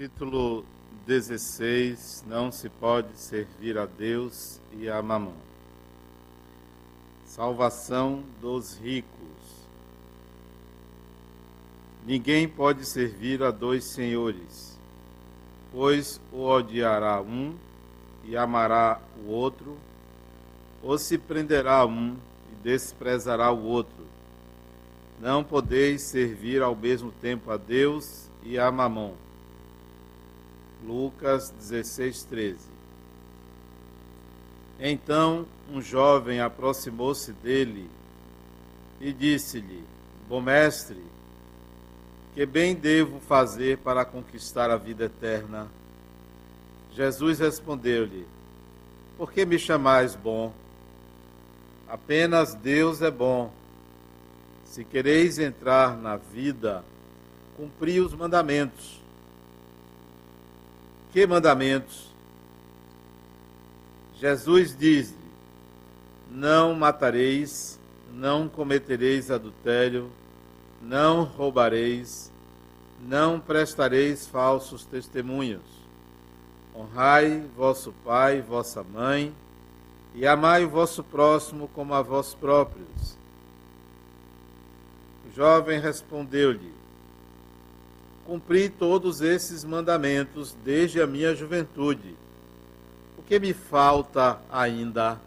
capítulo 16, não se pode servir a Deus e a mamão. Salvação dos ricos. Ninguém pode servir a dois senhores, pois o odiará um e amará o outro, ou se prenderá um e desprezará o outro. Não podeis servir ao mesmo tempo a Deus e a mamão. Lucas 16, 13. Então um jovem aproximou-se dele e disse-lhe: Bom mestre, que bem devo fazer para conquistar a vida eterna? Jesus respondeu-lhe: Por que me chamais bom? Apenas Deus é bom. Se quereis entrar na vida, cumpri os mandamentos. Que mandamentos? Jesus diz: Não matareis, não cometereis adultério, não roubareis, não prestareis falsos testemunhos. Honrai vosso pai e vossa mãe, e amai o vosso próximo como a vós próprios. O jovem respondeu-lhe: cumpri todos esses mandamentos desde a minha juventude. O que me falta ainda?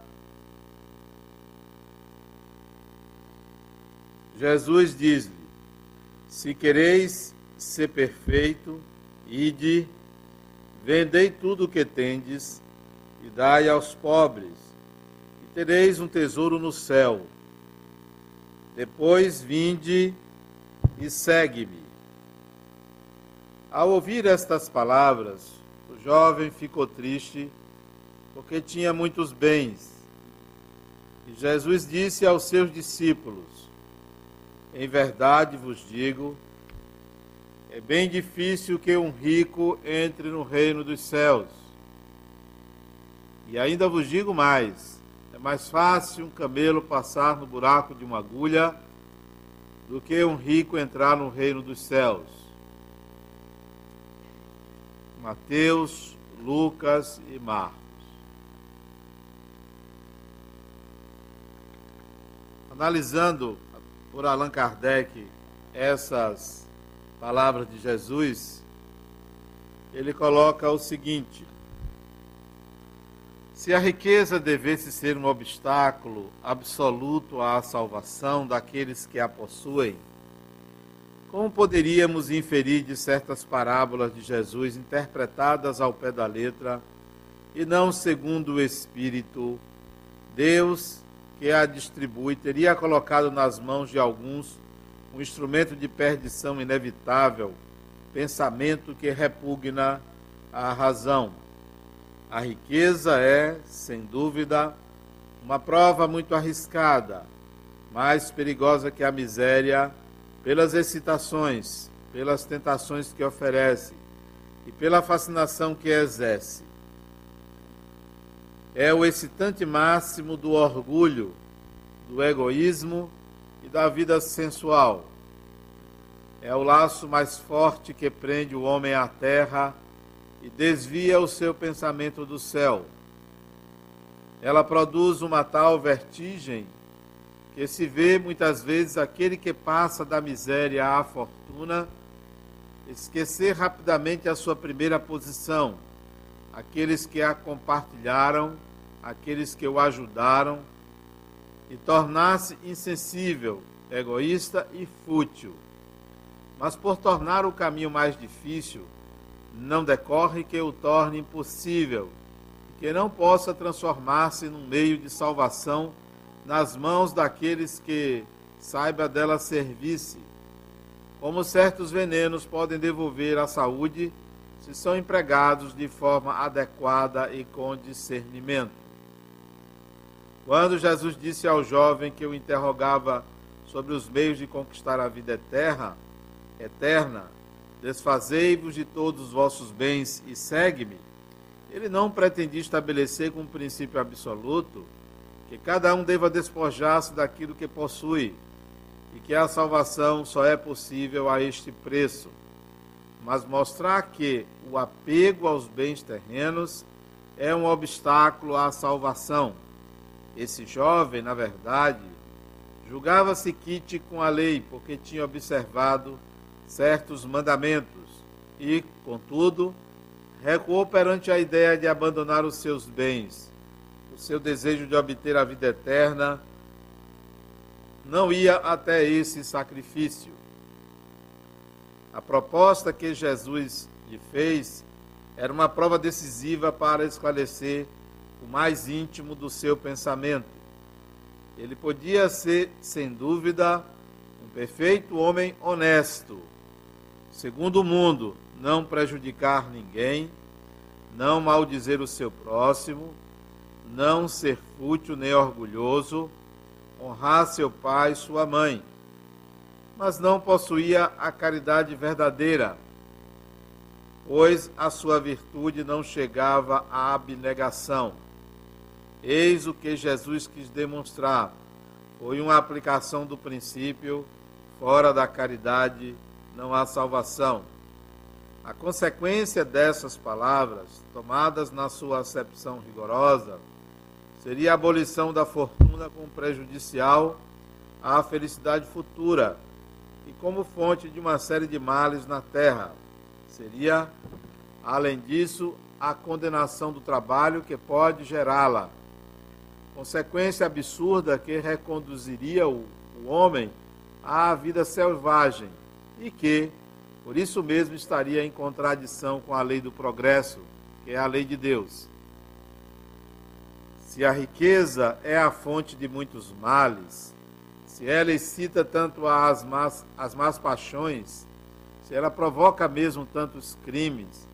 Jesus diz-lhe: Se quereis ser perfeito, ide, vendei tudo o que tendes e dai aos pobres, e tereis um tesouro no céu. Depois vinde e segue-me. Ao ouvir estas palavras, o jovem ficou triste, porque tinha muitos bens. E Jesus disse aos seus discípulos: Em verdade vos digo, é bem difícil que um rico entre no reino dos céus. E ainda vos digo mais: é mais fácil um camelo passar no buraco de uma agulha do que um rico entrar no reino dos céus. Mateus, Lucas e Marcos. Analisando por Allan Kardec essas palavras de Jesus, ele coloca o seguinte: se a riqueza devesse ser um obstáculo absoluto à salvação daqueles que a possuem, como poderíamos inferir de certas parábolas de Jesus interpretadas ao pé da letra e não segundo o Espírito, Deus que a distribui teria colocado nas mãos de alguns um instrumento de perdição inevitável, pensamento que repugna a razão. A riqueza é, sem dúvida, uma prova muito arriscada, mais perigosa que a miséria pelas excitações, pelas tentações que oferece e pela fascinação que exerce. É o excitante máximo do orgulho, do egoísmo e da vida sensual. É o laço mais forte que prende o homem à terra e desvia o seu pensamento do céu. Ela produz uma tal vertigem que se vê muitas vezes aquele que passa da miséria à fortuna esquecer rapidamente a sua primeira posição, aqueles que a compartilharam, aqueles que o ajudaram, e tornar-se insensível, egoísta e fútil. Mas por tornar o caminho mais difícil, não decorre que o torne impossível, que não possa transformar-se num meio de salvação nas mãos daqueles que saiba dela servir-se. Como certos venenos podem devolver a saúde se são empregados de forma adequada e com discernimento. Quando Jesus disse ao jovem que o interrogava sobre os meios de conquistar a vida eterna, eterna, desfazei-vos de todos os vossos bens e segue-me, ele não pretendia estabelecer como princípio absoluto que cada um deva despojar-se daquilo que possui e que a salvação só é possível a este preço. mas mostrar que o apego aos bens terrenos é um obstáculo à salvação. Esse jovem, na verdade, julgava-se quite com a lei, porque tinha observado certos mandamentos e, contudo, recuou perante a ideia de abandonar os seus bens. O seu desejo de obter a vida eterna não ia até esse sacrifício. A proposta que Jesus lhe fez era uma prova decisiva para esclarecer o mais íntimo do seu pensamento. Ele podia ser, sem dúvida, um perfeito homem honesto, segundo o mundo, não prejudicar ninguém, não maldizer o seu próximo, não ser fútil nem orgulhoso, honrar seu pai e sua mãe, mas não possuía a caridade verdadeira pois a sua virtude não chegava à abnegação. Eis o que Jesus quis demonstrar. Foi uma aplicação do princípio: fora da caridade não há salvação. A consequência dessas palavras, tomadas na sua acepção rigorosa, seria a abolição da fortuna como prejudicial à felicidade futura e como fonte de uma série de males na terra Seria, além disso, a condenação do trabalho que pode gerá-la. Consequência absurda que reconduziria o, o homem à vida selvagem e que, por isso mesmo, estaria em contradição com a lei do progresso, que é a lei de Deus. Se a riqueza é a fonte de muitos males, se ela excita tanto as más, as más paixões, se ela provoca mesmo tantos crimes,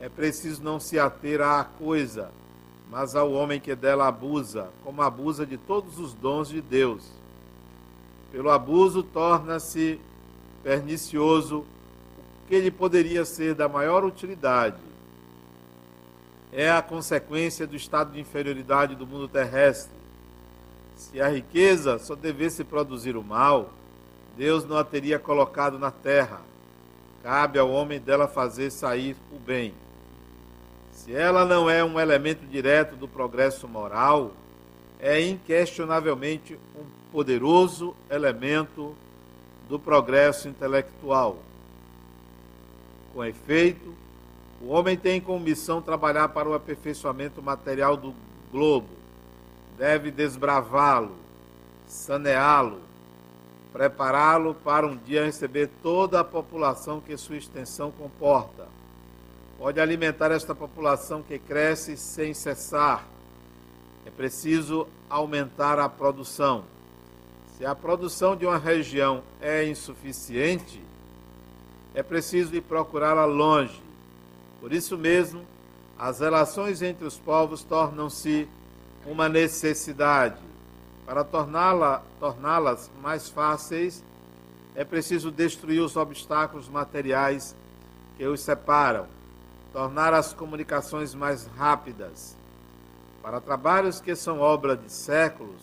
é preciso não se ater à coisa, mas ao homem que dela abusa, como abusa de todos os dons de Deus. Pelo abuso torna-se pernicioso o que lhe poderia ser da maior utilidade. É a consequência do estado de inferioridade do mundo terrestre. Se a riqueza só devesse produzir o mal, Deus não a teria colocado na terra cabe ao homem dela fazer sair o bem. Se ela não é um elemento direto do progresso moral, é inquestionavelmente um poderoso elemento do progresso intelectual. Com efeito, o homem tem como missão trabalhar para o aperfeiçoamento material do globo, deve desbravá-lo, saneá-lo, prepará-lo para um dia receber toda a população que sua extensão comporta. Pode alimentar esta população que cresce sem cessar. É preciso aumentar a produção. Se a produção de uma região é insuficiente, é preciso ir procurá-la longe. Por isso mesmo, as relações entre os povos tornam-se uma necessidade para torná-las torná mais fáceis, é preciso destruir os obstáculos materiais que os separam, tornar as comunicações mais rápidas. Para trabalhos que são obra de séculos,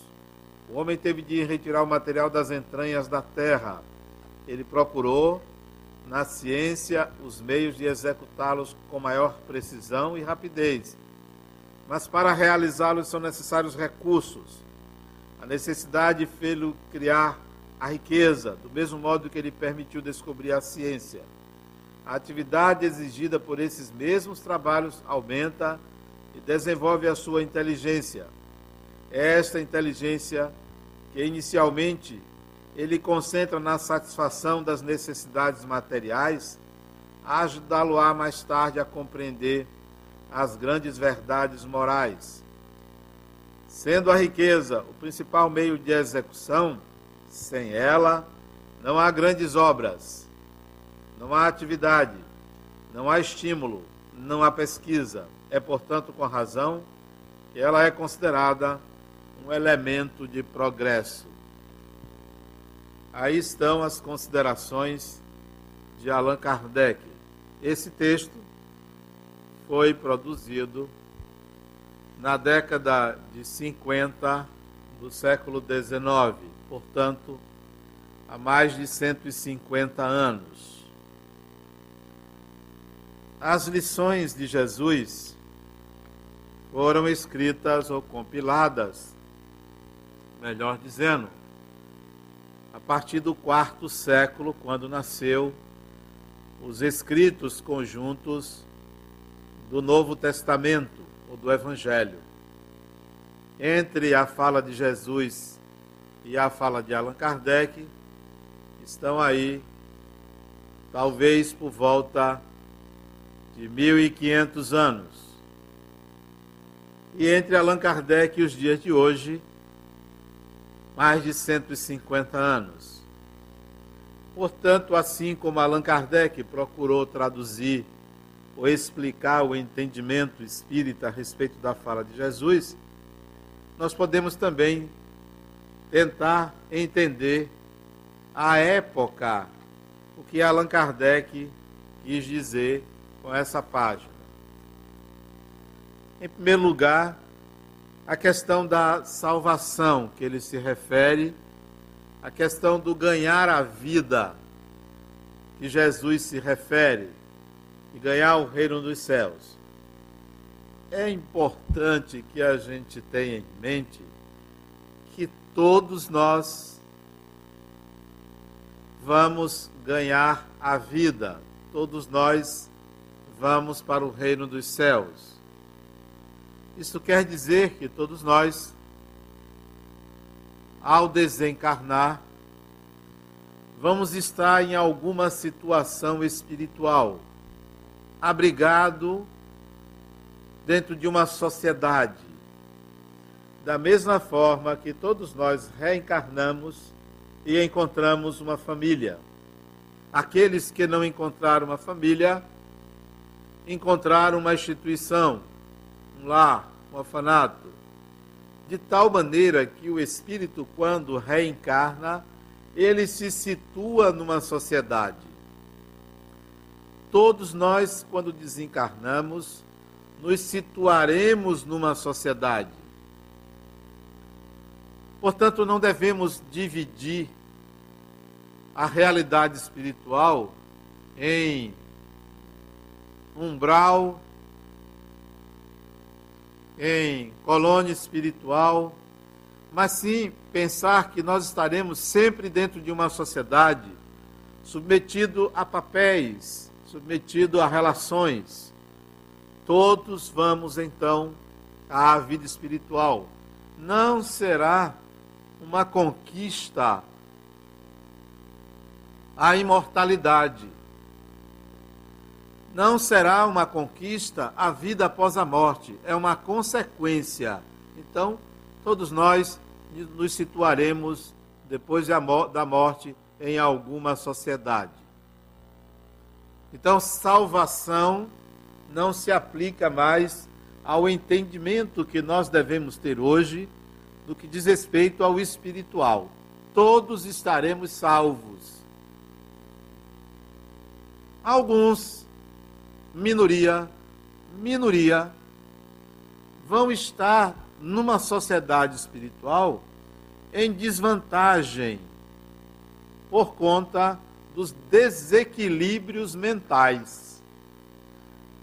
o homem teve de retirar o material das entranhas da terra. Ele procurou, na ciência, os meios de executá-los com maior precisão e rapidez. Mas para realizá-los são necessários recursos a necessidade fê-lo criar a riqueza, do mesmo modo que ele permitiu descobrir a ciência. A atividade exigida por esses mesmos trabalhos aumenta e desenvolve a sua inteligência. Esta inteligência que inicialmente ele concentra na satisfação das necessidades materiais, ajudá-lo-á mais tarde a compreender as grandes verdades morais. Sendo a riqueza o principal meio de execução, sem ela não há grandes obras, não há atividade, não há estímulo, não há pesquisa. É, portanto, com razão que ela é considerada um elemento de progresso. Aí estão as considerações de Allan Kardec. Esse texto foi produzido na década de 50 do século XIX, portanto, há mais de 150 anos. as lições de Jesus foram escritas ou compiladas, melhor dizendo, partir do quarto século, quando nasceu os escritos conjuntos do Novo Testamento ou do Evangelho. Entre a fala de Jesus e a fala de Allan Kardec, estão aí, talvez por volta de 1500 anos. E entre Allan Kardec e os dias de hoje, mais de 150 anos. Portanto, assim como Allan Kardec procurou traduzir ou explicar o entendimento espírita a respeito da fala de Jesus, nós podemos também tentar entender a época, o que Allan Kardec quis dizer com essa página. Em primeiro lugar, a questão da salvação, que ele se refere, a questão do ganhar a vida, que Jesus se refere, e ganhar o reino dos céus. É importante que a gente tenha em mente que todos nós vamos ganhar a vida, todos nós vamos para o reino dos céus. Isso quer dizer que todos nós, ao desencarnar, vamos estar em alguma situação espiritual, abrigado dentro de uma sociedade. Da mesma forma que todos nós reencarnamos e encontramos uma família. Aqueles que não encontraram uma família, encontraram uma instituição, um lar, um orfanato. De tal maneira que o espírito, quando reencarna, ele se situa numa sociedade. Todos nós, quando desencarnamos, nos situaremos numa sociedade. Portanto, não devemos dividir a realidade espiritual em umbral, em colônia espiritual, mas sim pensar que nós estaremos sempre dentro de uma sociedade submetido a papéis, submetido a relações. Todos vamos então à vida espiritual. Não será uma conquista a imortalidade. Não será uma conquista a vida após a morte, é uma consequência. Então, todos nós nos situaremos depois da morte em alguma sociedade. Então, salvação não se aplica mais ao entendimento que nós devemos ter hoje do que diz respeito ao espiritual. Todos estaremos salvos. Alguns, minoria, minoria, vão estar numa sociedade espiritual em desvantagem por conta dos desequilíbrios mentais.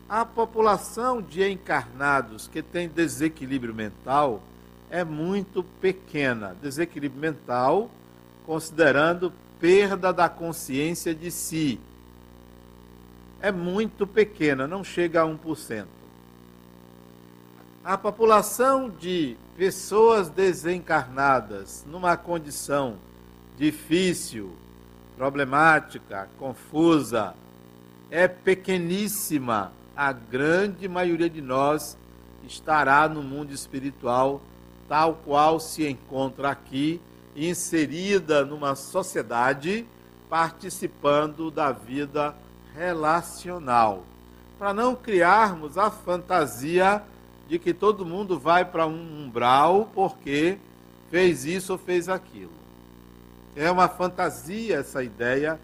A população de encarnados que tem desequilíbrio mental é muito pequena. Desequilíbrio mental, considerando perda da consciência de si. É muito pequena, não chega a 1%. A população de pessoas desencarnadas numa condição difícil, problemática, confusa, é pequeníssima. A grande maioria de nós estará no mundo espiritual tal qual se encontra aqui, inserida numa sociedade, participando da vida relacional. Para não criarmos a fantasia de que todo mundo vai para um umbral porque fez isso ou fez aquilo. É uma fantasia essa ideia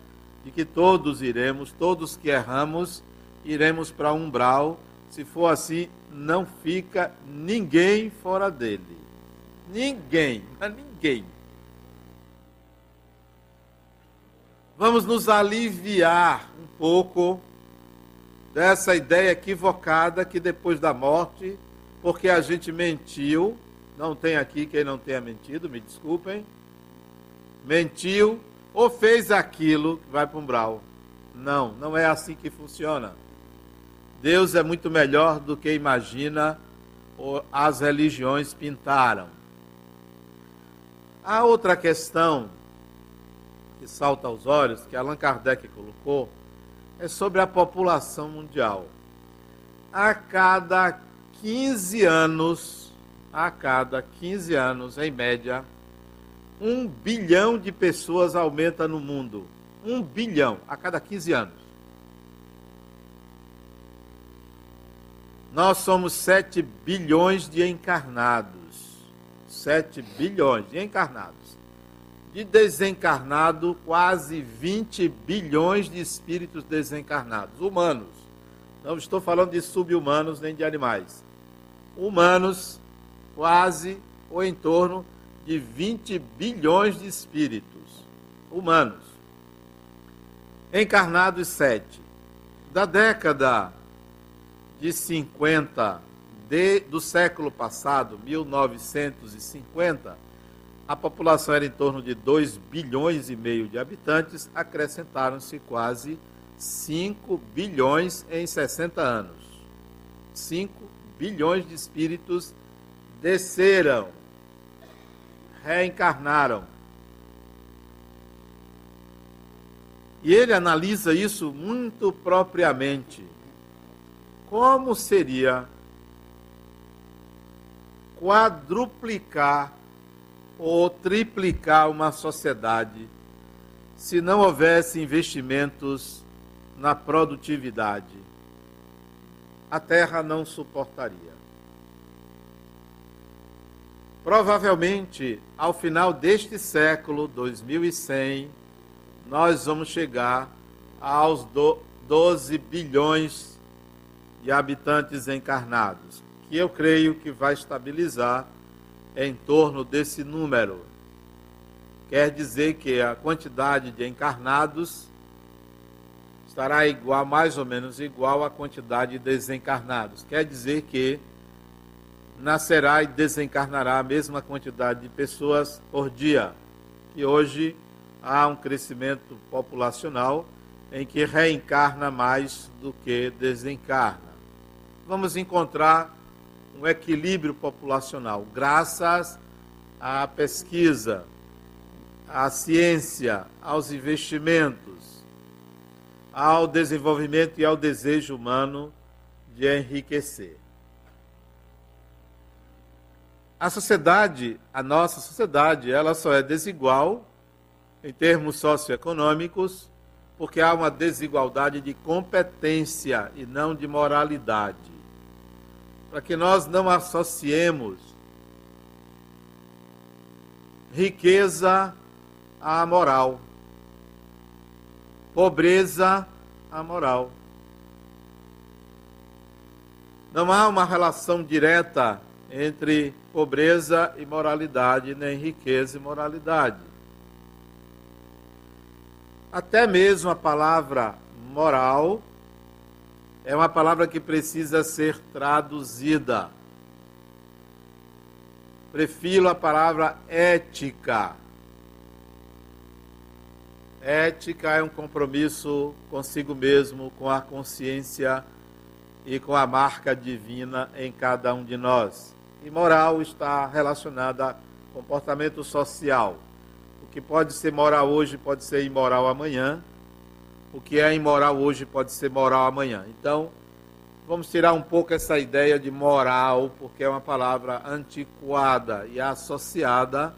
de que todos iremos, todos que erramos, iremos para um umbral. Se for assim, não fica ninguém fora dele. Ninguém, ninguém. Vamos nos aliviar um pouco dessa ideia equivocada que depois da morte, porque a gente mentiu, não tem aqui quem não tenha mentido, me desculpem, mentiu ou fez aquilo que vai para um brau. Não, não é assim que funciona. Deus é muito melhor do que imagina ou as religiões pintaram. A outra questão que salta aos olhos, que Allan Kardec colocou, é sobre a população mundial. A cada 15 anos, a cada 15 anos, em média, um bilhão de pessoas aumenta no mundo. Um bilhão a cada 15 anos. Nós somos 7 bilhões de encarnados. 7 bilhões de encarnados. De desencarnado, quase 20 bilhões de espíritos desencarnados, humanos. Não estou falando de subhumanos nem de animais. Humanos, quase ou em torno de 20 bilhões de espíritos humanos. Encarnados, 7. Da década de 50 de, do século passado, 1950, a população era em torno de 2 bilhões e meio de habitantes, acrescentaram-se quase 5 bilhões em 60 anos. 5 bilhões de espíritos desceram, reencarnaram. E ele analisa isso muito propriamente. Como seria quadruplicar ou triplicar uma sociedade se não houvesse investimentos na produtividade? A terra não suportaria. Provavelmente, ao final deste século, 2100, nós vamos chegar aos 12 bilhões de habitantes encarnados, que eu creio que vai estabilizar em torno desse número. Quer dizer que a quantidade de encarnados estará igual, mais ou menos igual à quantidade de desencarnados. Quer dizer que nascerá e desencarnará a mesma quantidade de pessoas por dia, que hoje há um crescimento populacional em que reencarna mais do que desencarna vamos encontrar um equilíbrio populacional, graças à pesquisa, à ciência, aos investimentos, ao desenvolvimento e ao desejo humano de enriquecer. A sociedade, a nossa sociedade, ela só é desigual em termos socioeconômicos porque há uma desigualdade de competência e não de moralidade para que nós não associemos riqueza à moral, pobreza à moral. Não há uma relação direta entre pobreza e moralidade, nem riqueza e moralidade. Até mesmo a palavra moral é uma palavra que precisa ser traduzida. Prefiro a palavra ética. Ética é um compromisso consigo mesmo, com a consciência e com a marca divina em cada um de nós. E moral está relacionada a comportamento social. O que pode ser moral hoje pode ser imoral amanhã, o que é imoral hoje pode ser moral amanhã. Então, vamos tirar um pouco essa ideia de moral, porque é uma palavra antiquada e associada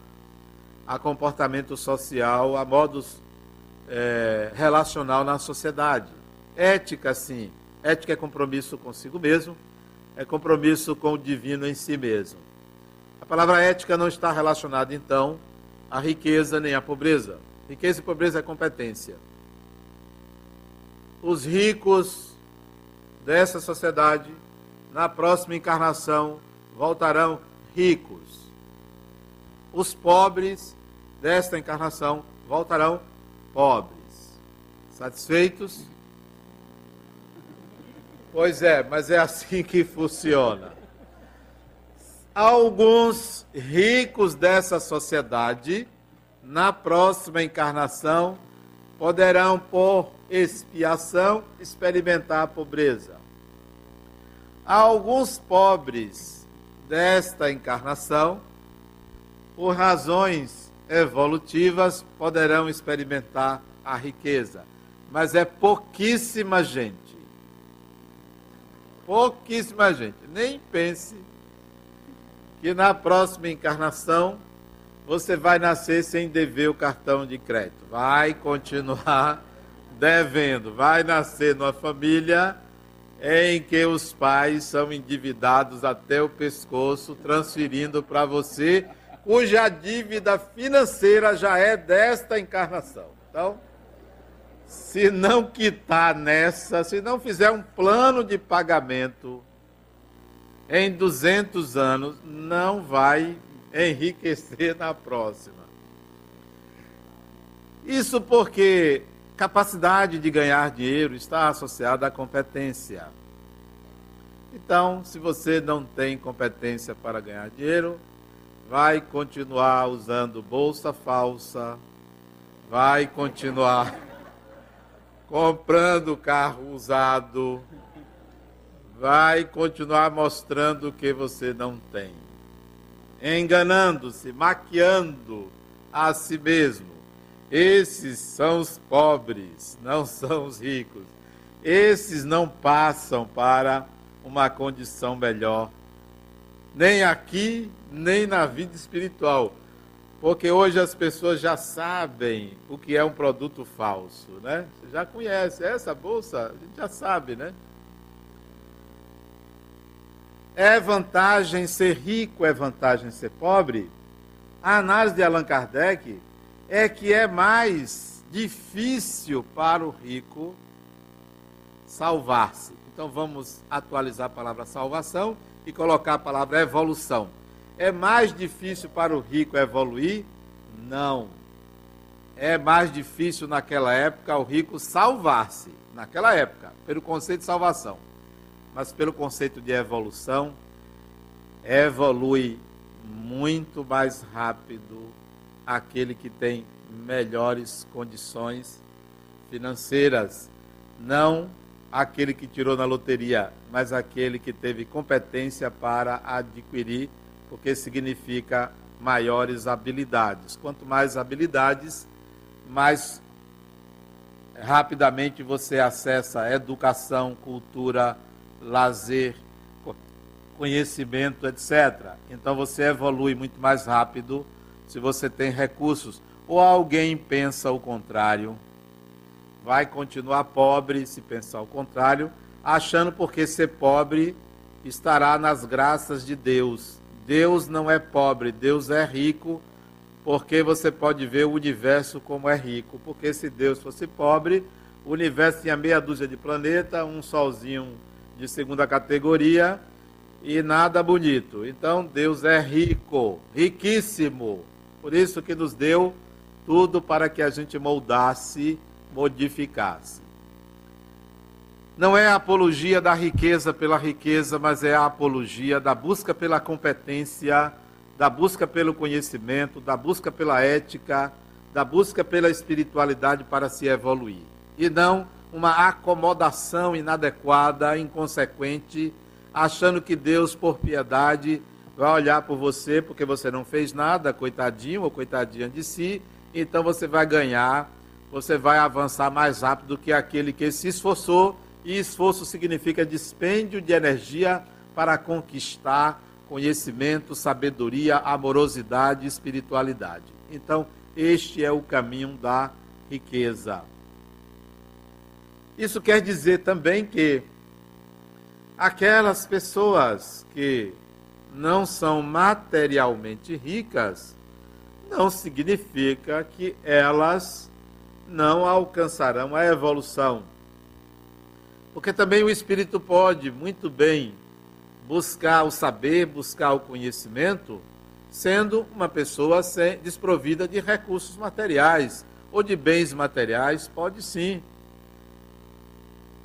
a comportamento social, a modos é, relacional na sociedade. Ética, sim. Ética é compromisso consigo mesmo, é compromisso com o divino em si mesmo. A palavra ética não está relacionada, então, à riqueza nem à pobreza. Riqueza e pobreza é competência os ricos dessa sociedade, na próxima encarnação, voltarão ricos. Os pobres desta encarnação voltarão pobres. Satisfeitos? Pois é, mas é assim que funciona. Alguns ricos dessa sociedade, na próxima encarnação, poderão, por expiação, experimentar a pobreza. Alguns pobres desta encarnação, por razões evolutivas, poderão experimentar a riqueza. Mas é pouquíssima gente. Pouquíssima gente. Nem pense que na próxima encarnação você vai nascer sem dever o cartão de crédito. Vai continuar devendo. Vai nascer numa família em que os pais são endividados até o pescoço, transferindo para você, cuja dívida financeira já é desta encarnação. Então, se não quitar nessa, se não fizer um plano de pagamento em 200 anos, não vai enriquecer na próxima. Isso porque capacidade de ganhar dinheiro está associada à competência. Então, se você não tem competência para ganhar dinheiro, vai continuar usando bolsa falsa, vai continuar comprando carro usado, vai continuar mostrando o que você não tem, enganando-se, maquiando a si mesmo. Esses são os pobres, não são os ricos. Esses não passam para uma condição melhor, nem aqui, nem na vida espiritual. Porque hoje as pessoas já sabem o que é um produto falso, né? Você já conhece essa bolsa, a gente já sabe, né? É vantagem ser rico, é vantagem ser pobre? A análise de Allan Kardec é que é mais difícil para o rico salvar-se. Então vamos atualizar a palavra salvação e colocar a palavra evolução. É mais difícil para o rico evoluir? Não. É mais difícil naquela época o rico salvar-se. Naquela época, pelo conceito de salvação. Mas pelo conceito de evolução, evolui muito mais rápido aquele que tem melhores condições financeiras. Não aquele que tirou na loteria, mas aquele que teve competência para adquirir porque significa maiores habilidades. Quanto mais habilidades, mais rapidamente você acessa educação, cultura, lazer, conhecimento, etc. Então você evolui muito mais rápido se você tem recursos. Ou alguém pensa o contrário, vai continuar pobre se pensar o contrário, achando porque ser pobre estará nas graças de Deus. Deus não é pobre, Deus é rico, porque você pode ver o universo como é rico. Porque se Deus fosse pobre, o universo tinha meia dúzia de planeta, um solzinho de segunda categoria e nada bonito. Então Deus é rico, riquíssimo. Por isso que nos deu tudo para que a gente moldasse, modificasse. Não é a apologia da riqueza pela riqueza, mas é a apologia da busca pela competência, da busca pelo conhecimento, da busca pela ética, da busca pela espiritualidade para se evoluir. E não uma acomodação inadequada, inconsequente, achando que Deus, por piedade, vai olhar por você porque você não fez nada, coitadinho ou coitadinha de si, então você vai ganhar, você vai avançar mais rápido do que aquele que se esforçou e esforço significa dispêndio de energia para conquistar conhecimento, sabedoria, amorosidade e espiritualidade. Então, este é o caminho da riqueza. Isso quer dizer também que aquelas pessoas que não são materialmente ricas, não significa que elas não alcançarão a evolução porque também o espírito pode muito bem buscar o saber, buscar o conhecimento, sendo uma pessoa sem, desprovida de recursos materiais ou de bens materiais, pode sim.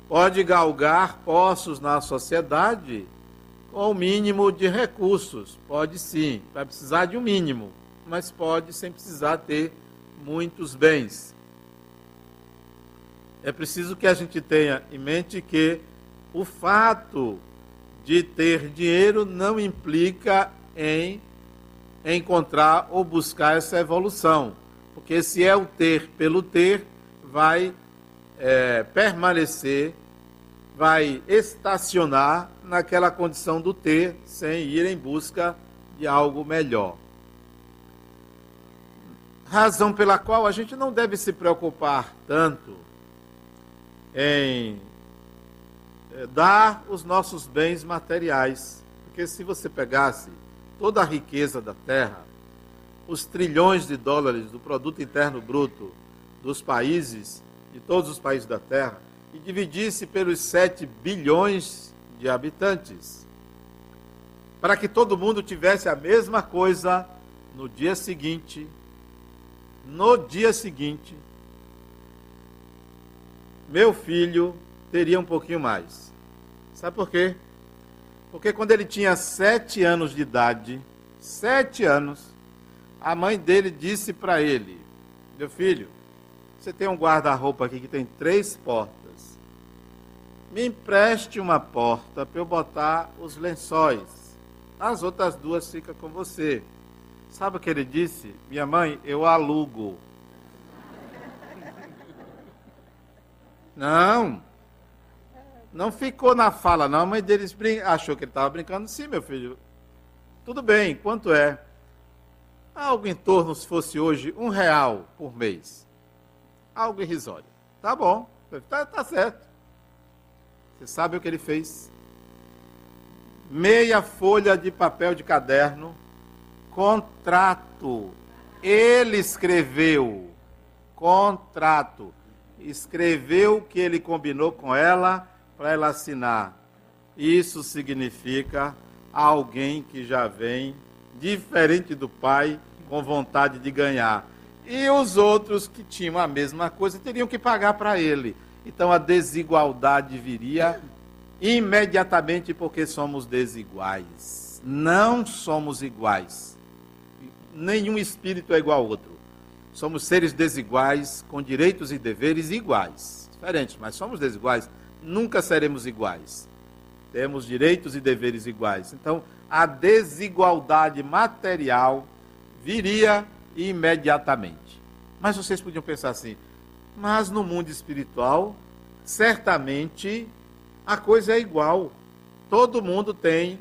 pode galgar postos na sociedade com o mínimo de recursos. Pode sim, vai precisar de um mínimo, mas pode sem precisar ter muitos bens. É preciso que a gente tenha em mente que o fato de ter dinheiro não implica em encontrar ou buscar essa evolução. Porque se é o ter pelo ter, vai é, permanecer, vai estacionar naquela condição do ter, sem ir em busca de algo melhor. Razão pela qual a gente não deve se preocupar tanto em é, dar os nossos bens materiais. Porque se você pegasse toda a riqueza da terra, os trilhões de dólares do produto interno bruto dos países, de todos os países da terra, e dividisse pelos 7 bilhões de habitantes, para que todo mundo tivesse a mesma coisa no dia seguinte, no dia seguinte, meu filho teria um pouquinho mais. Sabe por quê? Porque quando ele tinha sete anos de idade, sete anos, a mãe dele disse para ele: Meu filho, você tem um guarda-roupa aqui que tem três portas. Me empreste uma porta para eu botar os lençóis. As outras duas ficam com você. Sabe o que ele disse? Minha mãe, eu alugo. Não. Não ficou na fala, não. A mãe deles achou que ele estava brincando. Sim, meu filho. Tudo bem, quanto é? Algo em torno, se fosse hoje, um real por mês. Algo irrisório. Tá bom, tá, tá certo. Você sabe o que ele fez? Meia folha de papel de caderno, contrato. Ele escreveu contrato escreveu o que ele combinou com ela para ela assinar. Isso significa alguém que já vem diferente do pai, com vontade de ganhar. E os outros que tinham a mesma coisa teriam que pagar para ele. Então a desigualdade viria imediatamente porque somos desiguais. Não somos iguais. Nenhum espírito é igual ao outro. Somos seres desiguais, com direitos e deveres iguais. Diferentes, mas somos desiguais. Nunca seremos iguais. Temos direitos e deveres iguais. Então, a desigualdade material viria imediatamente. Mas vocês podiam pensar assim: mas no mundo espiritual, certamente a coisa é igual. Todo mundo tem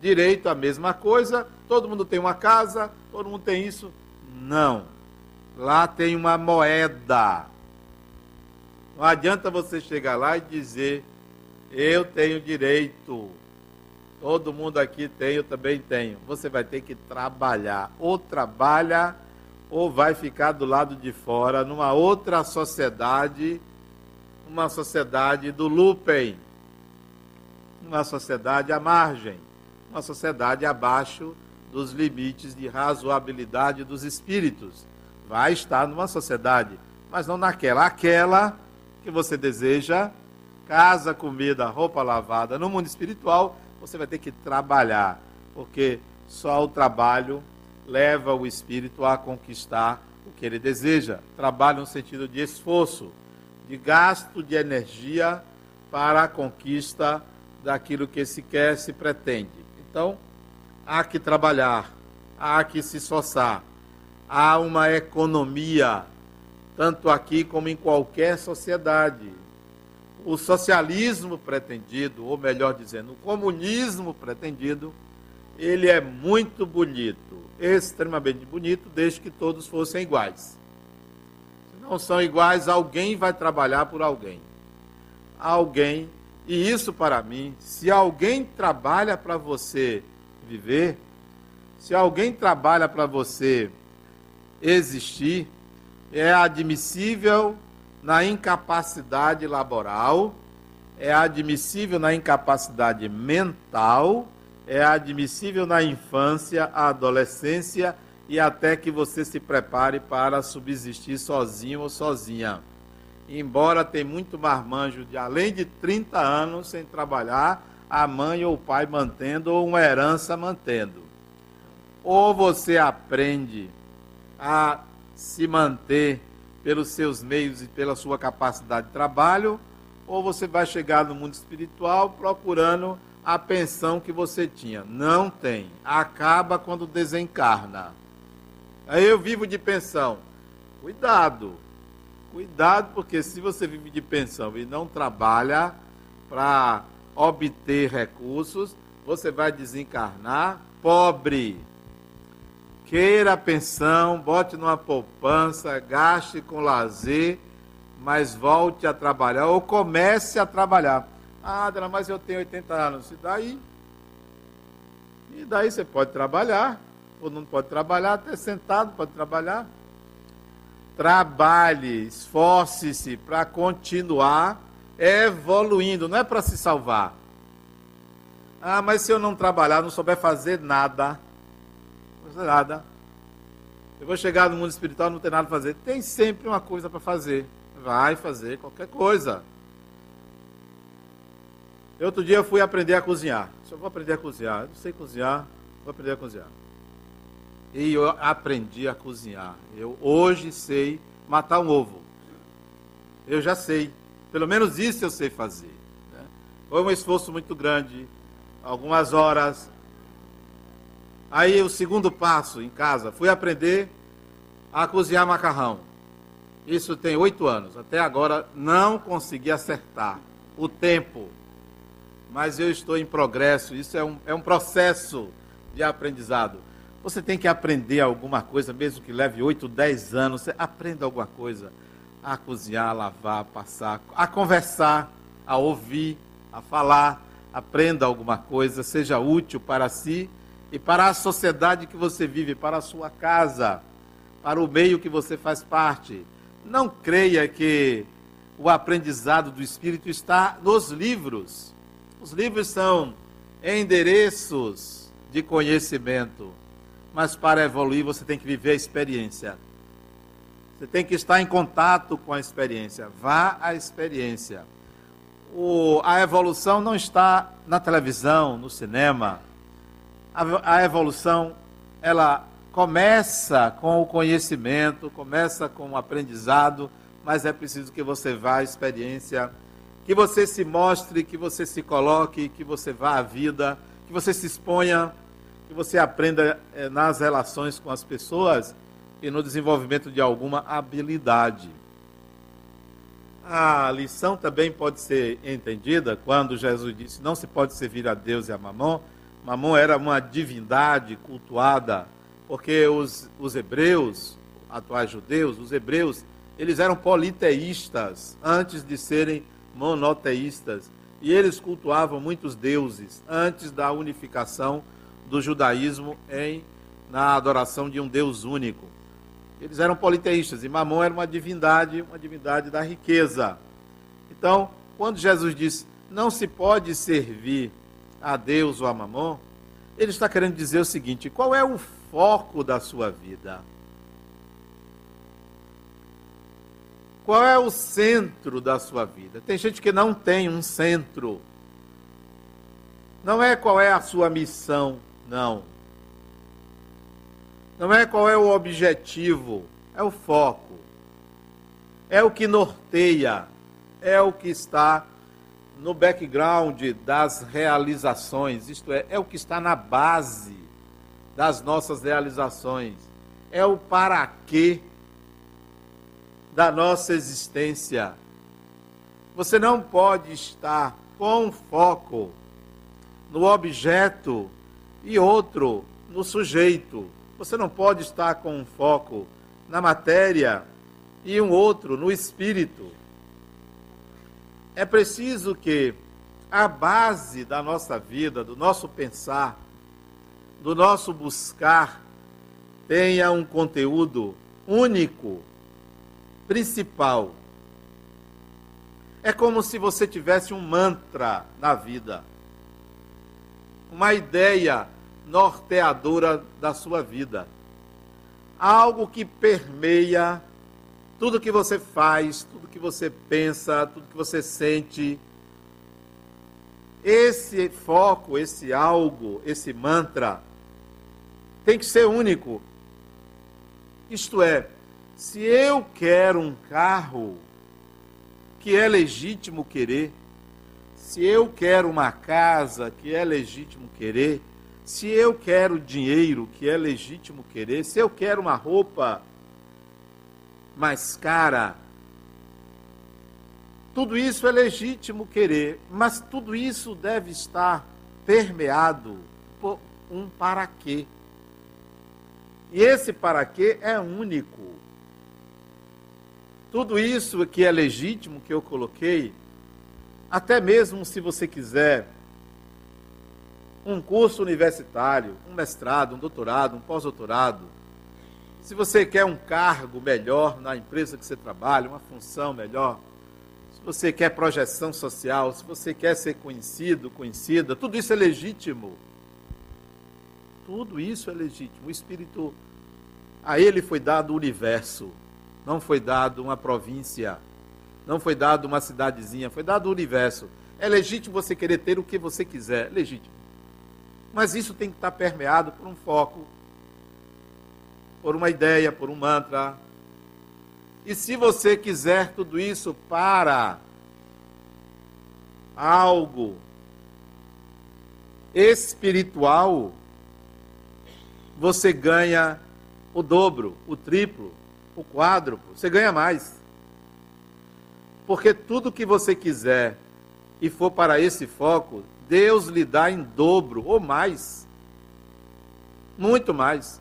direito à mesma coisa, todo mundo tem uma casa, todo mundo tem isso. Não. Lá tem uma moeda. Não adianta você chegar lá e dizer: Eu tenho direito. Todo mundo aqui tem, eu também tenho. Você vai ter que trabalhar. Ou trabalha, ou vai ficar do lado de fora, numa outra sociedade, uma sociedade do Lupen, uma sociedade à margem, uma sociedade abaixo dos limites de razoabilidade dos espíritos vai estar numa sociedade, mas não naquela. Aquela que você deseja, casa, comida, roupa lavada. No mundo espiritual, você vai ter que trabalhar, porque só o trabalho leva o espírito a conquistar o que ele deseja. Trabalho no sentido de esforço, de gasto de energia para a conquista daquilo que se quer, se pretende. Então, há que trabalhar, há que se esforçar há uma economia, tanto aqui como em qualquer sociedade. O socialismo pretendido, ou melhor dizendo, o comunismo pretendido, ele é muito bonito, extremamente bonito, desde que todos fossem iguais. Se não são iguais, alguém vai trabalhar por alguém. Alguém, e isso para mim, se alguém trabalha para você viver, se alguém trabalha para você existir é admissível na incapacidade laboral, é admissível na incapacidade mental, é admissível na infância, adolescência e até que você se prepare para subsistir sozinho ou sozinha. embora tem muito marmanjo de além de 30 anos sem trabalhar, a mãe ou o pai mantendo, ou uma herança mantendo. Ou você aprende a se manter pelos seus meios e pela sua capacidade de trabalho, ou você vai chegar no mundo espiritual procurando a pensão que você tinha. Não tem. Acaba quando desencarna. Aí eu vivo de pensão. Cuidado. Cuidado, porque se você vive de pensão e não trabalha para obter recursos, você vai desencarnar pobre. Queira a pensão, bote numa poupança, gaste com lazer, mas volte a trabalhar ou comece a trabalhar. Ah, Dona, mas eu tenho 80 anos. E daí? E daí você pode trabalhar, ou não pode trabalhar, até sentado pode trabalhar. Trabalhe, esforce-se para continuar evoluindo, não é para se salvar. Ah, mas se eu não trabalhar, não souber fazer nada, não fazer nada. Eu vou chegar no mundo espiritual, não tem nada para fazer. Tem sempre uma coisa para fazer. Vai fazer qualquer coisa. Outro dia eu fui aprender a cozinhar. Só vou aprender a cozinhar. Eu não sei cozinhar, vou aprender a cozinhar. E eu aprendi a cozinhar. Eu hoje sei matar um ovo. Eu já sei. Pelo menos isso eu sei fazer. Né? Foi um esforço muito grande, algumas horas. Aí o segundo passo em casa, fui aprender a cozinhar macarrão. Isso tem oito anos. Até agora não consegui acertar o tempo. Mas eu estou em progresso. Isso é um, é um processo de aprendizado. Você tem que aprender alguma coisa, mesmo que leve oito, dez anos. Você aprenda alguma coisa a cozinhar, a lavar, a passar, a conversar, a ouvir, a falar. Aprenda alguma coisa, seja útil para si e para a sociedade que você vive, para a sua casa, para o meio que você faz parte. Não creia que o aprendizado do Espírito está nos livros. Os livros são endereços de conhecimento, mas para evoluir você tem que viver a experiência. Você tem que estar em contato com a experiência. Vá à experiência. O, a evolução não está na televisão, no cinema. A, a evolução, ela começa com o conhecimento, começa com o aprendizado, mas é preciso que você vá à experiência, que você se mostre, que você se coloque, que você vá à vida, que você se exponha, que você aprenda é, nas relações com as pessoas e no desenvolvimento de alguma habilidade. A lição também pode ser entendida quando Jesus disse: não se pode servir a Deus e a Mamon. Mamon era uma divindade cultuada, porque os, os hebreus, atuais judeus, os hebreus, eles eram politeístas antes de serem monoteístas. E eles cultuavam muitos deuses antes da unificação do judaísmo em na adoração de um Deus único. Eles eram politeístas e Mamon era uma divindade, uma divindade da riqueza. Então, quando Jesus diz não se pode servir a Deus ou a Mamon, ele está querendo dizer o seguinte: qual é o foco da sua vida? Qual é o centro da sua vida? Tem gente que não tem um centro. Não é qual é a sua missão, não. Não é qual é o objetivo, é o foco. É o que norteia, é o que está no background das realizações, isto é, é o que está na base das nossas realizações. É o para quê da nossa existência. Você não pode estar com foco no objeto e outro no sujeito. Você não pode estar com foco na matéria e um outro no espírito. É preciso que a base da nossa vida, do nosso pensar, do nosso buscar, tenha um conteúdo único, principal. É como se você tivesse um mantra na vida, uma ideia norteadora da sua vida. Algo que permeia Tudo que você faz, tudo que você pensa, tudo que você sente, esse foco, esse algo, esse mantra, tem que ser único. Isto é, se eu quero um carro que é legítimo querer, se eu quero uma casa que é legítimo querer, se eu quero dinheiro que é legítimo querer, se eu quero uma roupa mais cara, tudo isso é legítimo querer, mas tudo isso deve estar permeado por um para quê. E esse para quê é único. Tudo isso que é legítimo que eu coloquei, até mesmo se você quiser um curso universitário, um mestrado, um doutorado, um pós-doutorado, se você quer um cargo melhor na empresa que você trabalha, uma função melhor, se você quer projeção social, se você quer ser conhecido, conhecida, tudo isso é legítimo. Tudo isso é legítimo. O Espírito, a ele foi dado o universo, não foi dado uma província, não foi dado uma cidadezinha, foi dado o universo. É legítimo você querer ter o que você quiser, legítimo. Mas isso tem que estar permeado por um foco, por uma ideia, por um mantra. E se você quiser tudo isso para algo espiritual, você ganha o dobro, o triplo, o quádruplo, você ganha mais. Porque tudo que você quiser e for para esse foco, Deus lhe dá em dobro ou mais. Muito mais.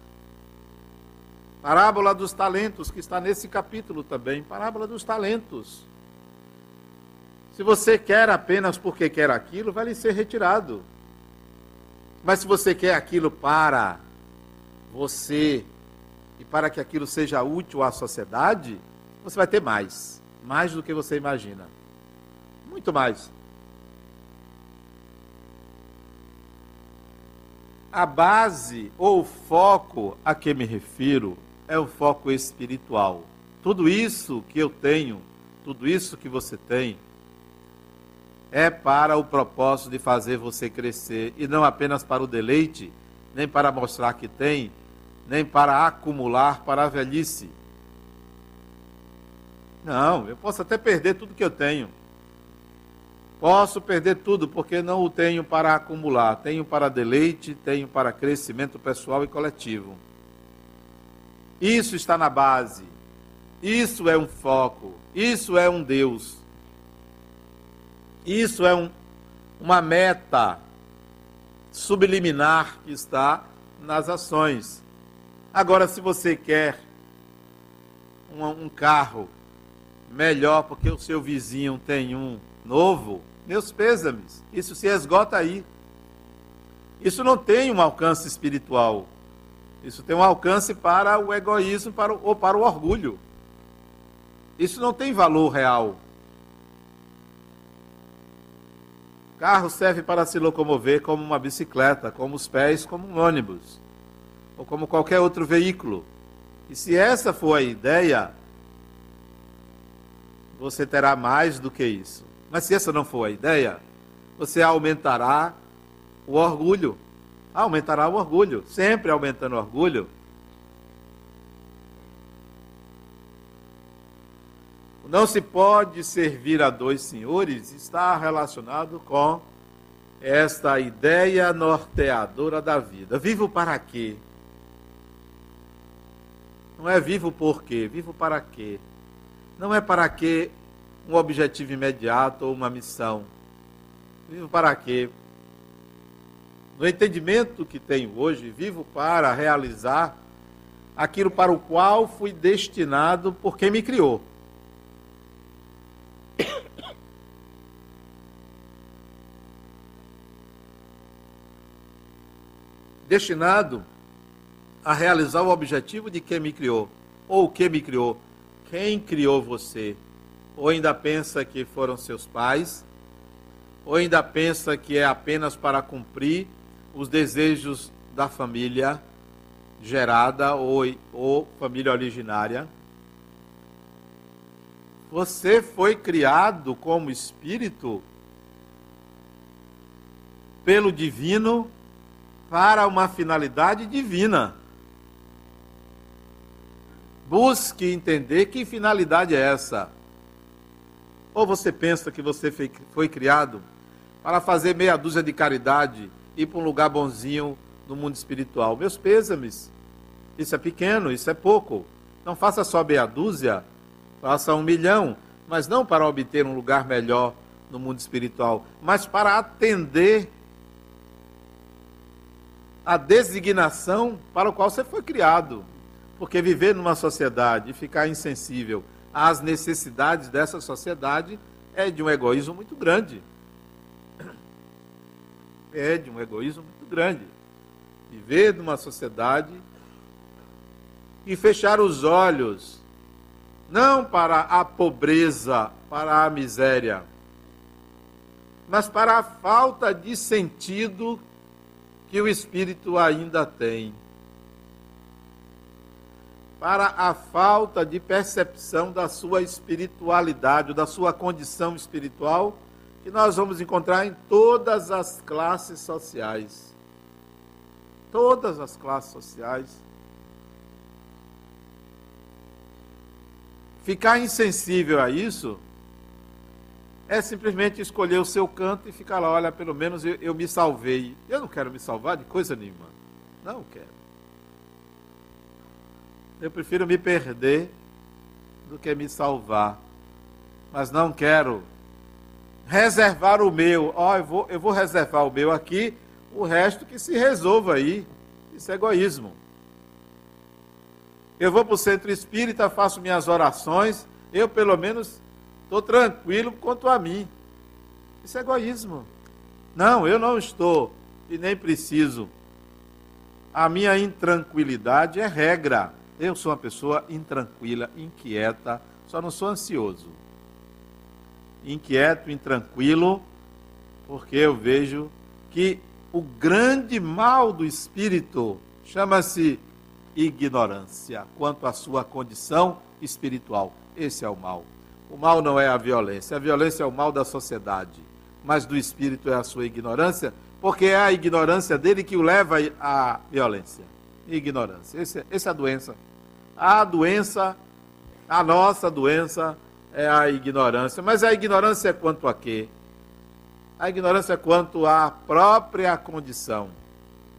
Parábola dos talentos, que está nesse capítulo também. Parábola dos talentos. Se você quer apenas porque quer aquilo, vai lhe ser retirado. Mas se você quer aquilo para você e para que aquilo seja útil à sociedade, você vai ter mais. Mais do que você imagina. Muito mais. A base ou foco a que me refiro é o foco espiritual. Tudo isso que eu tenho, tudo isso que você tem, é para o propósito de fazer você crescer e não apenas para o deleite, nem para mostrar que tem, nem para acumular para a velhice. Não, eu posso até perder tudo que eu tenho, Posso perder tudo porque não o tenho para acumular, tenho para deleite, tenho para crescimento pessoal e coletivo. Isso está na base. Isso é um foco. Isso é um Deus. Isso é um, uma meta subliminar que está nas ações. Agora, se você quer um, um carro melhor porque o seu vizinho tem um novo, meus pêsames. Isso se esgota aí. Isso não tem um alcance espiritual. Isso tem um alcance para o egoísmo para o, ou para o orgulho. Isso não tem valor real. Carro serve para se locomover como uma bicicleta, como os pés, como um ônibus, ou como qualquer outro veículo. E se essa for a ideia, você terá mais do que isso. Mas se essa não for a ideia, você aumentará o orgulho. Aumentará o orgulho, sempre aumentando o orgulho. Não se pode servir a dois senhores está relacionado com esta ideia norteadora da vida. Vivo para quê? Não é vivo por quê, vivo para quê? Não é para quê um objetivo imediato ou uma missão. Vivo para quê? No entendimento que tenho hoje, vivo para realizar aquilo para o qual fui destinado por quem me criou. Destinado a realizar o objetivo de quem me criou, ou o que me criou. Quem criou você? ou ainda pensa que foram seus pais, ou ainda pensa que é apenas para cumprir os desejos da família gerada ou, ou família originária. Você foi criado como espírito pelo divino para uma finalidade divina. Busque entender que finalidade é essa. Ou você pensa que você foi criado para fazer meia dúzia de caridade, ir para um lugar bonzinho no mundo espiritual? Meus pêsames. Isso é pequeno, isso é pouco. Não faça só meia dúzia, faça um milhão, mas não para obter um lugar melhor no mundo espiritual, mas para atender a designação para o qual você foi criado. Porque viver numa sociedade e ficar insensível às necessidades dessa sociedade é de um egoísmo muito grande. É de um egoísmo muito grande. Viver numa sociedade e fechar os olhos, não para a pobreza, para a miséria, mas para a falta de sentido que o espírito ainda tem. Para a falta de percepção da sua espiritualidade, da sua condição espiritual, que nós vamos encontrar em todas as classes sociais. Todas as classes sociais. Ficar insensível a isso é simplesmente escolher o seu canto e ficar lá, olha, pelo menos eu, eu me salvei. Eu não quero me salvar de coisa nenhuma. Não quero. Eu prefiro me perder do que me salvar. Mas não quero reservar o meu. Ó, oh, eu, vou, eu vou reservar o meu aqui, o resto que se resolva aí. Isso é egoísmo. Eu vou para o centro espírita, faço minhas orações, eu pelo menos Estou tranquilo quanto a mim. Isso é egoísmo. Não, eu não estou e nem preciso. A minha intranquilidade é regra. Eu sou uma pessoa intranquila, inquieta, só não sou ansioso. Inquieto, intranquilo, porque eu vejo que o grande mal do espírito chama-se ignorância quanto à sua condição espiritual. Esse é o mal. O mal não é a violência. A violência é o mal da sociedade. Mas do espírito é a sua ignorância, porque é a ignorância dele que o leva à violência. Ignorância. Essa é a doença. A doença, a nossa doença é a ignorância. Mas a ignorância é quanto a quê? A ignorância é quanto à própria condição.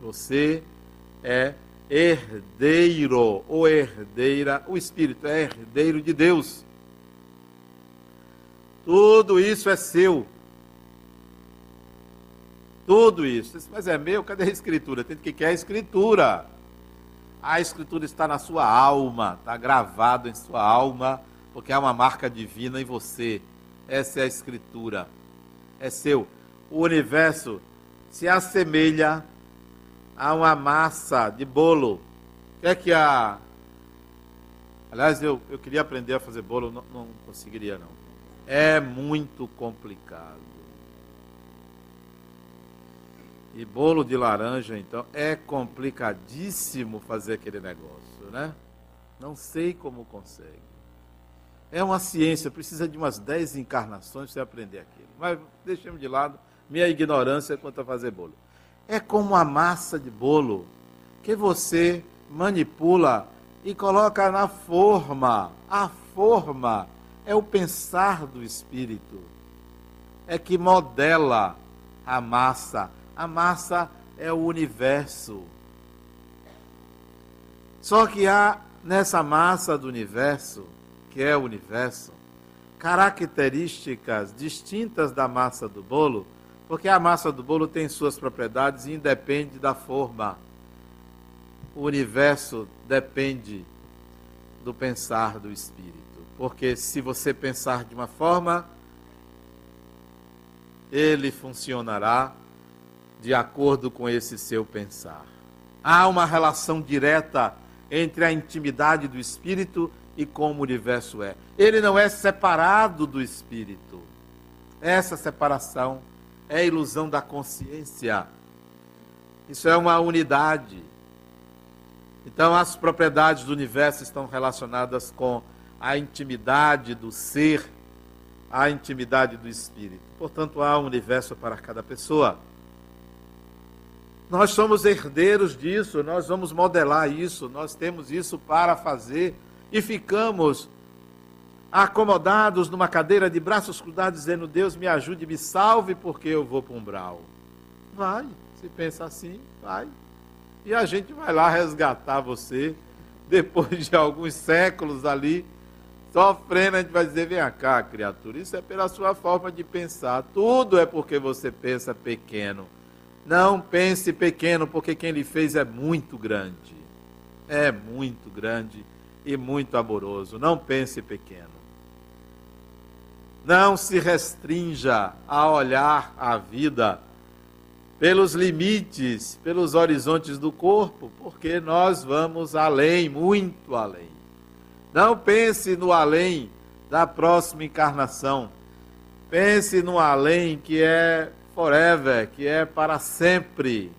Você é herdeiro ou herdeira, o espírito é herdeiro de Deus. Tudo isso é seu. Tudo isso. Mas é meu? Cadê a escritura? Tem que quer a escritura. A escritura está na sua alma, está gravado em sua alma, porque há uma marca divina em você. Essa é a escritura. É seu. O universo se assemelha a uma massa de bolo. O que é que a. Aliás, eu, eu queria aprender a fazer bolo, não, não conseguiria não é muito complicado. E bolo de laranja, então, é complicadíssimo fazer aquele negócio, né? Não sei como consegue. É uma ciência, precisa de umas 10 encarnações para você aprender aquilo. Mas deixemos de lado minha ignorância quanto a fazer bolo. É como a massa de bolo que você manipula e coloca na forma. A forma é o pensar do espírito, é que modela a massa. A massa é o universo. Só que há nessa massa do universo, que é o universo, características distintas da massa do bolo, porque a massa do bolo tem suas propriedades e independe da forma. O universo depende do pensar do espírito. Porque se você pensar de uma forma, ele funcionará de acordo com esse seu pensar. Há uma relação direta entre a intimidade do espírito e como o universo é. Ele não é separado do espírito. Essa separação é a ilusão da consciência. Isso é uma unidade. Então, as propriedades do universo estão relacionadas com a intimidade do ser, a intimidade do espírito. Portanto, há um universo para cada pessoa. Nós somos herdeiros disso, nós vamos modelar isso, nós temos isso para fazer e ficamos acomodados numa cadeira de braços cruzados, dizendo: Deus me ajude, me salve, porque eu vou para um brau. Vai, se pensa assim, vai. E a gente vai lá resgatar você, depois de alguns séculos ali, sofrendo, a gente vai dizer: vem cá, criatura, isso é pela sua forma de pensar. Tudo é porque você pensa pequeno. Não pense pequeno, porque quem lhe fez é muito grande. É muito grande e muito amoroso. Não pense pequeno. Não se restrinja a olhar a vida pelos limites, pelos horizontes do corpo, porque nós vamos além, muito além. Não pense no além da próxima encarnação. Pense no além que é forever, que é para sempre.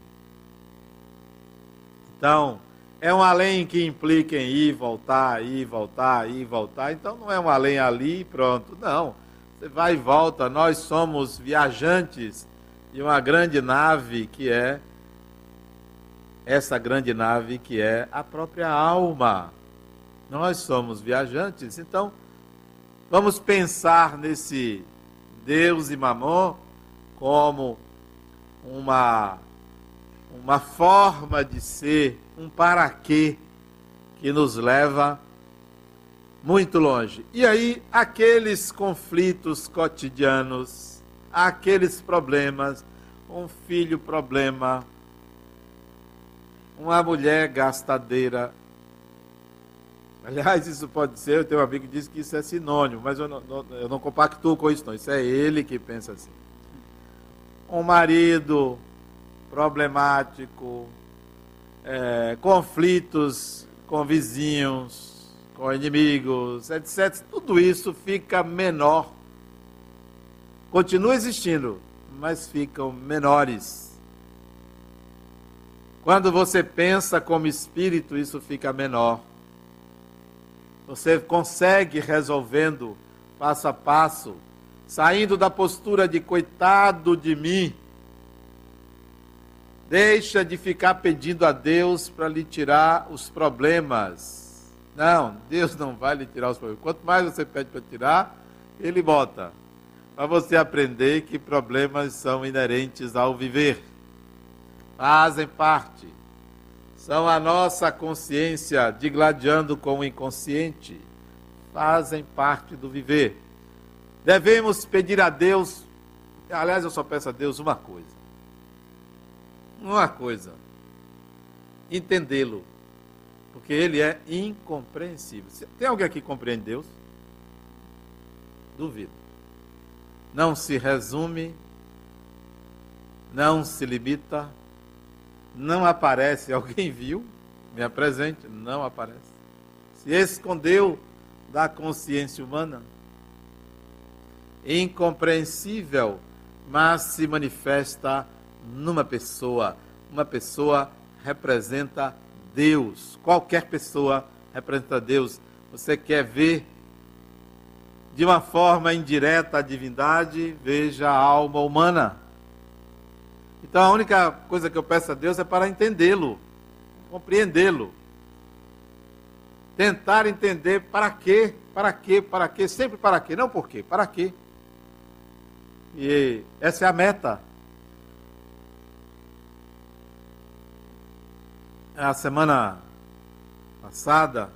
Então, é um além que implica em ir, voltar, ir, voltar, ir, voltar. Então, não é um além ali e pronto. Não. Você vai e volta. Nós somos viajantes de uma grande nave que é essa grande nave que é a própria alma. Nós somos viajantes, então vamos pensar nesse Deus e Mamon como uma uma forma de ser, um para quê que nos leva muito longe. E aí, aqueles conflitos cotidianos, aqueles problemas, um filho problema, uma mulher gastadeira. Aliás, isso pode ser, eu tenho um amigo que diz que isso é sinônimo, mas eu não, não, eu não compactuo com isso não, isso é ele que pensa assim. Um marido problemático, é, conflitos com vizinhos, com inimigos, etc. Tudo isso fica menor. Continua existindo, mas ficam menores. Quando você pensa como espírito, isso fica menor. Você consegue resolvendo passo a passo, saindo da postura de coitado de mim. Deixa de ficar pedindo a Deus para lhe tirar os problemas não, Deus não vai lhe tirar os problemas. Quanto mais você pede para tirar, Ele bota. Para você aprender que problemas são inerentes ao viver. Fazem parte. São a nossa consciência digladiando com o inconsciente. Fazem parte do viver. Devemos pedir a Deus. Aliás, eu só peço a Deus uma coisa. Uma coisa. Entendê-lo porque ele é incompreensível. Tem alguém aqui que compreende Deus? Duvido. Não se resume, não se limita, não aparece. Alguém viu? Me apresente, não aparece. Se escondeu da consciência humana. Incompreensível, mas se manifesta numa pessoa. Uma pessoa representa Deus. Qualquer pessoa representa Deus. Você quer ver de uma forma indireta a divindade, veja a alma humana. Então a única coisa que eu peço a Deus é para entendê-lo, compreendê-lo. Tentar entender para quê, para quê, para quê, sempre para quê, não por quê, para quê. E essa é a meta. a semana passada,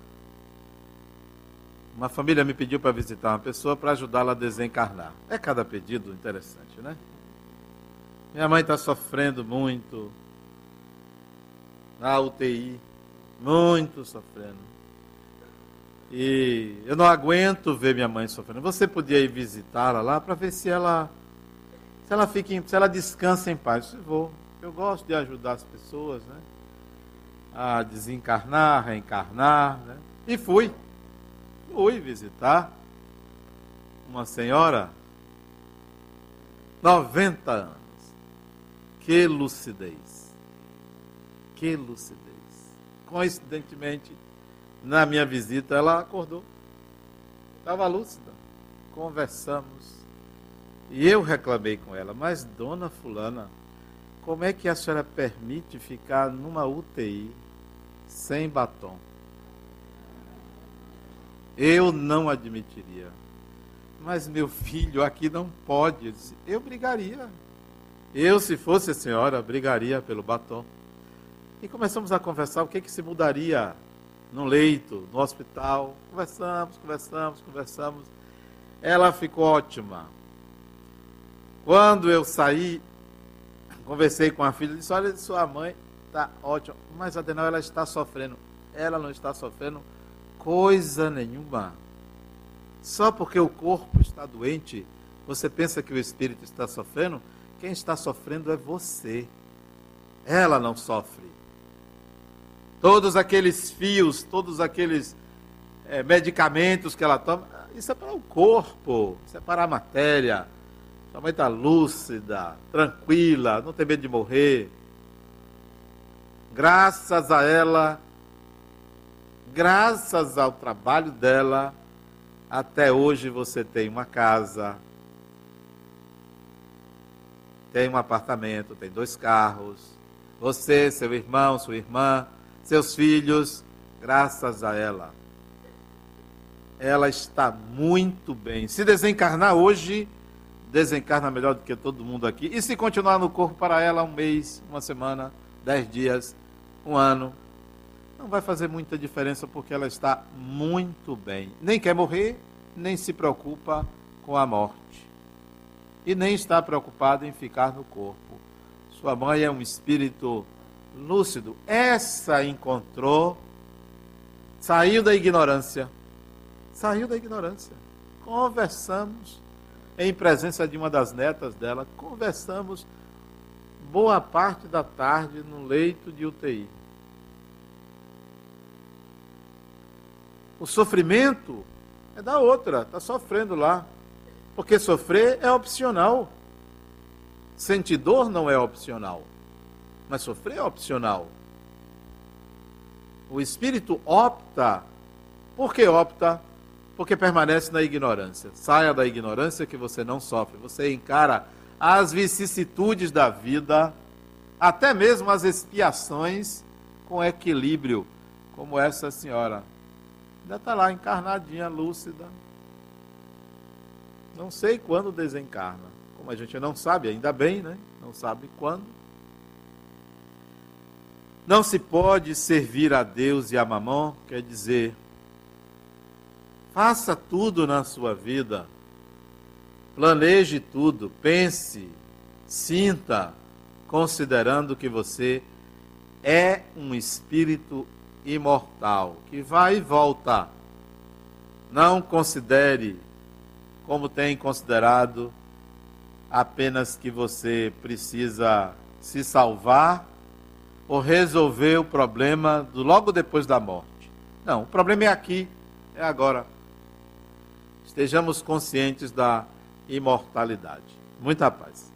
uma família me pediu para visitar uma pessoa para ajudá-la a desencarnar. É cada pedido interessante, né? Minha mãe está sofrendo muito na UTI, muito sofrendo. E eu não aguento ver minha mãe sofrendo. Você podia ir visitá-la lá para ver se ela se ela fica, se ela descansa em paz. Eu vou. Eu gosto de ajudar as pessoas, né? a desencarnar, reencarnar. Né? E fui. Fui visitar uma senhora, 90 anos. Que lucidez. Que lucidez. Coincidentemente, na minha visita, ela acordou. Estava lúcida. Conversamos. E eu reclamei com ela, mas dona fulana, como é que a senhora permite ficar numa UTI sem batom? Eu não admitiria. Mas meu filho aqui não pode. Eu brigaria. Eu, se fosse a senhora, brigaria pelo batom. E começamos a conversar o que, que se mudaria no leito, no hospital. Conversamos, conversamos, conversamos. Ela ficou ótima. Quando eu saí, conversei com a filha, disse, olha, sua mãe está ótima, mas Adenal ela está sofrendo. Ela não está sofrendo coisa nenhuma. Só porque o corpo está doente, você pensa que o espírito está sofrendo? Quem está sofrendo é você. Ela não sofre. Todos aqueles fios, todos aqueles é, medicamentos que ela toma, isso é para o corpo, isso é para a matéria. Sua mãe está lúcida, tranquila, não tem medo de morrer. Graças a ela, graças ao trabalho dela, até hoje você tem uma casa, tem um apartamento, tem dois carros. Você, seu irmão, sua irmã, seus filhos, graças a ela. Ela está muito bem. Se desencarnar hoje, desencarna melhor do que todo mundo aqui. E se continuar no corpo para ela um mês, uma semana, dez dias, um ano, não vai fazer muita diferença porque ela está muito bem. Nem quer morrer, nem se preocupa com a morte. E nem está preocupada em ficar no corpo. Sua mãe é um espírito lúcido. Essa encontrou, saiu da ignorância. Saiu da ignorância. Conversamos em presença de uma das netas dela, conversamos boa parte da tarde no leito de UTI. O sofrimento é da outra, está sofrendo lá. Porque sofrer é opcional. Sentir dor não é opcional. Mas sofrer é opcional. O espírito opta. Por que opta? Porque permanece na ignorância. Saia da ignorância que você não sofre. Você encara as vicissitudes da vida, até mesmo as expiações, com equilíbrio, como essa senhora Ainda está lá, encarnadinha, lúcida. Não sei quando desencarna. Como a gente não sabe, ainda bem, né? Não sabe quando. Não se pode servir a Deus e a mamão, quer dizer, faça tudo na sua vida, planeje tudo, pense, sinta, considerando que você é um espírito imortal, que vai e volta. Não considere como tem considerado apenas que você precisa se salvar ou resolver o problema do logo depois da morte. Não, o problema é aqui, é agora. Estejamos conscientes da imortalidade. Muita paz.